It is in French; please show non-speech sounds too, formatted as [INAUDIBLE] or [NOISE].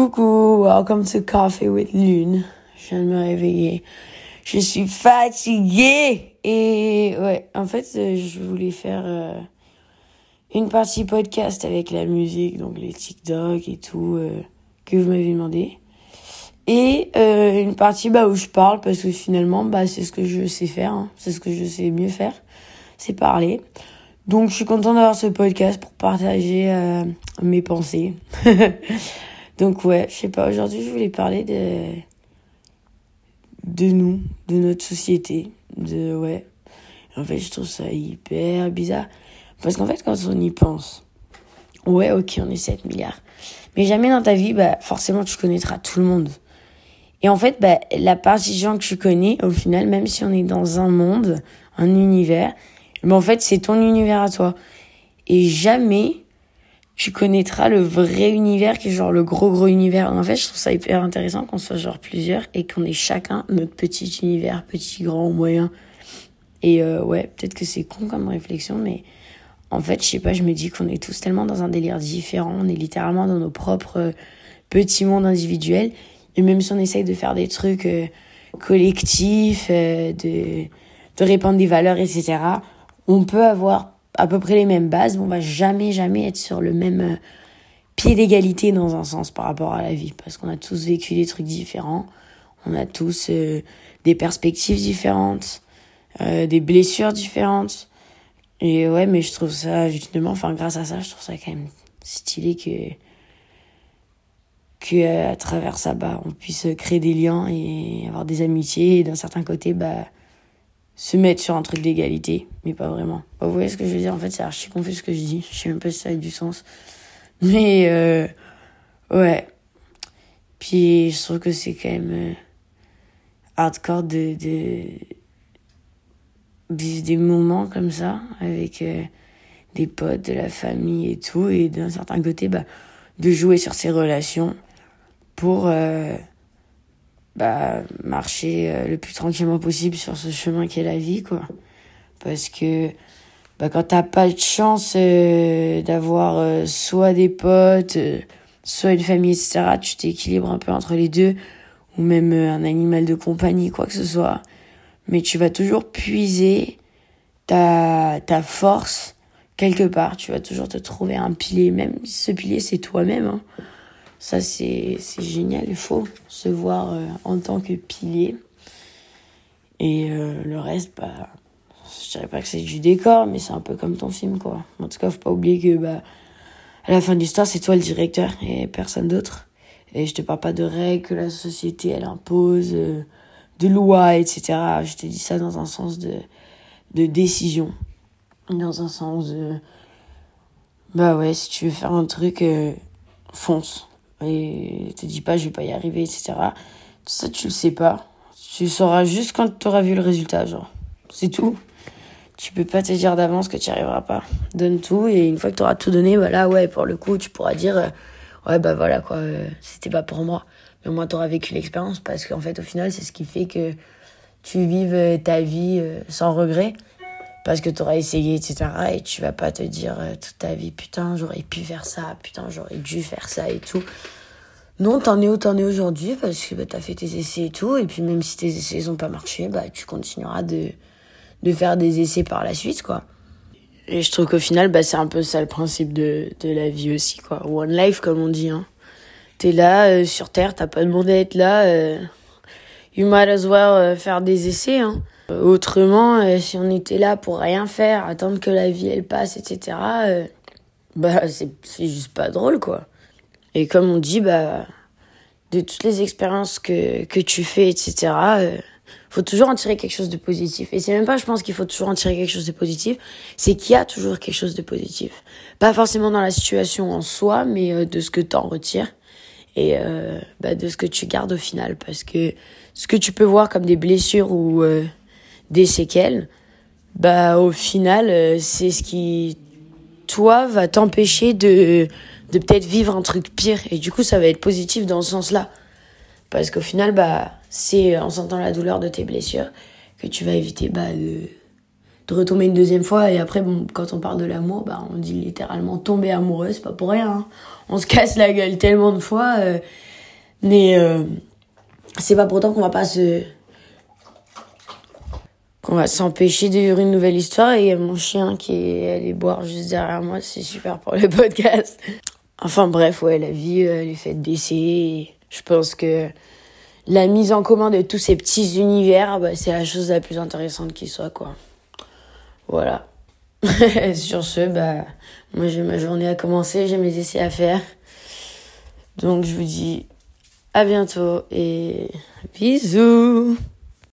Coucou, welcome to Coffee with Lune. Je viens de me réveiller. Je suis fatiguée. Et ouais, en fait, euh, je voulais faire euh, une partie podcast avec la musique, donc les TikTok et tout, euh, que vous m'avez demandé. Et une partie bah, où je parle, parce que finalement, bah, c'est ce que je sais faire. Hein. C'est ce que je sais mieux faire. C'est parler. Donc, je suis contente d'avoir ce podcast pour partager mes pensées. [LAUGHS] Donc ouais, je sais pas, aujourd'hui je voulais parler de de nous, de notre société, de ouais. En fait, je trouve ça hyper bizarre parce qu'en fait quand on y pense, ouais, OK, on est 7 milliards. Mais jamais dans ta vie bah forcément tu connaîtras tout le monde. Et en fait, bah, la partie des gens que tu connais, au final, même si on est dans un monde, un univers, en fait, c'est ton univers à toi. Et jamais tu connaîtras le vrai univers qui est genre le gros gros univers. En fait, je trouve ça hyper intéressant qu'on soit genre plusieurs et qu'on ait chacun notre petit univers, petit, grand, moyen. Et euh, ouais, peut-être que c'est con comme réflexion, mais en fait, je sais pas, je me dis qu'on est tous tellement dans un délire différent. On est littéralement dans nos propres euh, petits mondes individuels. Et même si on essaye de faire des trucs euh, collectifs, de, de répandre des valeurs, etc., on peut avoir à peu près les mêmes bases, mais on va jamais, jamais être sur le même euh, pied d'égalité dans un sens par rapport à la vie, parce qu'on a tous vécu des trucs différents, on a tous euh, des perspectives différentes, euh, des blessures différentes. Et ouais, mais je trouve ça, justement, enfin, grâce à ça, je trouve ça quand même stylé que, que à travers ça, bah, on puisse créer des liens et avoir des amitiés. Et d'un certain côté, bah, se mettre sur un truc d'égalité, mais pas vraiment. vous voyez ce que je veux dire? En fait, c'est archi confus ce que je dis. Je sais même pas si ça a du sens. Mais, euh, ouais. Puis, je trouve que c'est quand même euh, hardcore de, de vivre des moments comme ça avec euh, des potes, de la famille et tout. Et d'un certain côté, bah, de jouer sur ces relations pour euh, bah, marcher euh, le plus tranquillement possible sur ce chemin qu'est la vie, quoi. Parce que bah, quand t'as pas de chance euh, d'avoir euh, soit des potes, soit une famille, etc., tu t'équilibres un peu entre les deux, ou même un animal de compagnie, quoi que ce soit. Mais tu vas toujours puiser ta, ta force quelque part. Tu vas toujours te trouver un pilier, même ce pilier c'est toi-même. Hein. Ça, c'est génial. Il faut se voir euh, en tant que pilier. Et euh, le reste, bah, je dirais pas que c'est du décor, mais c'est un peu comme ton film, quoi. En tout cas, faut pas oublier que, bah, à la fin de l'histoire, c'est toi le directeur et personne d'autre. Et je te parle pas de règles que la société, elle impose, euh, de lois, etc. Je te dis ça dans un sens de, de décision. Dans un sens de, bah ouais, si tu veux faire un truc, fonce et te dis pas je vais pas y arriver, etc. Ça, tu le sais pas. Tu sauras juste quand tu auras vu le résultat, genre. C'est tout. Tu peux pas te dire d'avance que tu n'y arriveras pas. Donne tout et une fois que tu auras tout donné, voilà, ouais, pour le coup, tu pourras dire, euh, ouais, bah voilà, quoi, euh, c'était pas pour moi. Mais au moins, tu auras vécu l'expérience parce qu'en fait, au final, c'est ce qui fait que tu vives euh, ta vie sans regret parce que tu auras essayé, etc. Et tu vas pas te dire euh, toute ta vie, putain, j'aurais pu faire ça, putain, j'aurais dû faire ça et tout. Non, t'en es où t'en es aujourd'hui parce que bah, t'as fait tes essais et tout. Et puis même si tes essais n'ont pas marché, bah, tu continueras de, de faire des essais par la suite, quoi. Et je trouve qu'au final, bah, c'est un peu ça le principe de, de la vie aussi, quoi. One life, comme on dit, hein. T'es là, euh, sur Terre, t'as pas demandé à être là. Euh, you might as well faire des essais, hein. Autrement, euh, si on était là pour rien faire, attendre que la vie elle passe, etc., euh, bah c'est juste pas drôle quoi. Et comme on dit, bah de toutes les expériences que, que tu fais, etc., euh, faut toujours en tirer quelque chose de positif. Et c'est même pas, je pense qu'il faut toujours en tirer quelque chose de positif, c'est qu'il y a toujours quelque chose de positif. Pas forcément dans la situation en soi, mais de ce que tu en retires et bah, de ce que tu gardes au final. Parce que ce que tu peux voir comme des blessures ou des séquelles, bah au final, euh, c'est ce qui, toi, va t'empêcher de, de peut-être vivre un truc pire. Et du coup, ça va être positif dans ce sens-là. Parce qu'au final, bah, c'est en sentant la douleur de tes blessures que tu vas éviter bah, de, de retomber une deuxième fois. Et après, bon, quand on parle de l'amour, bah, on dit littéralement tomber amoureux, c'est pas pour rien. Hein. On se casse la gueule tellement de fois. Euh, Mais euh, c'est pas pourtant qu'on va pas se. Qu'on va s'empêcher de vivre une nouvelle histoire. Et mon chien qui est allé boire juste derrière moi, c'est super pour le [LAUGHS] podcast. Enfin bref, ouais, la vie, euh, les fêtes d'essai. Je pense que la mise en commun de tous ces petits univers, bah, c'est la chose la plus intéressante qui soit, quoi. Voilà. [LAUGHS] Sur ce, bah, moi j'ai ma journée à commencer, j'ai mes essais à faire. Donc je vous dis à bientôt et bisous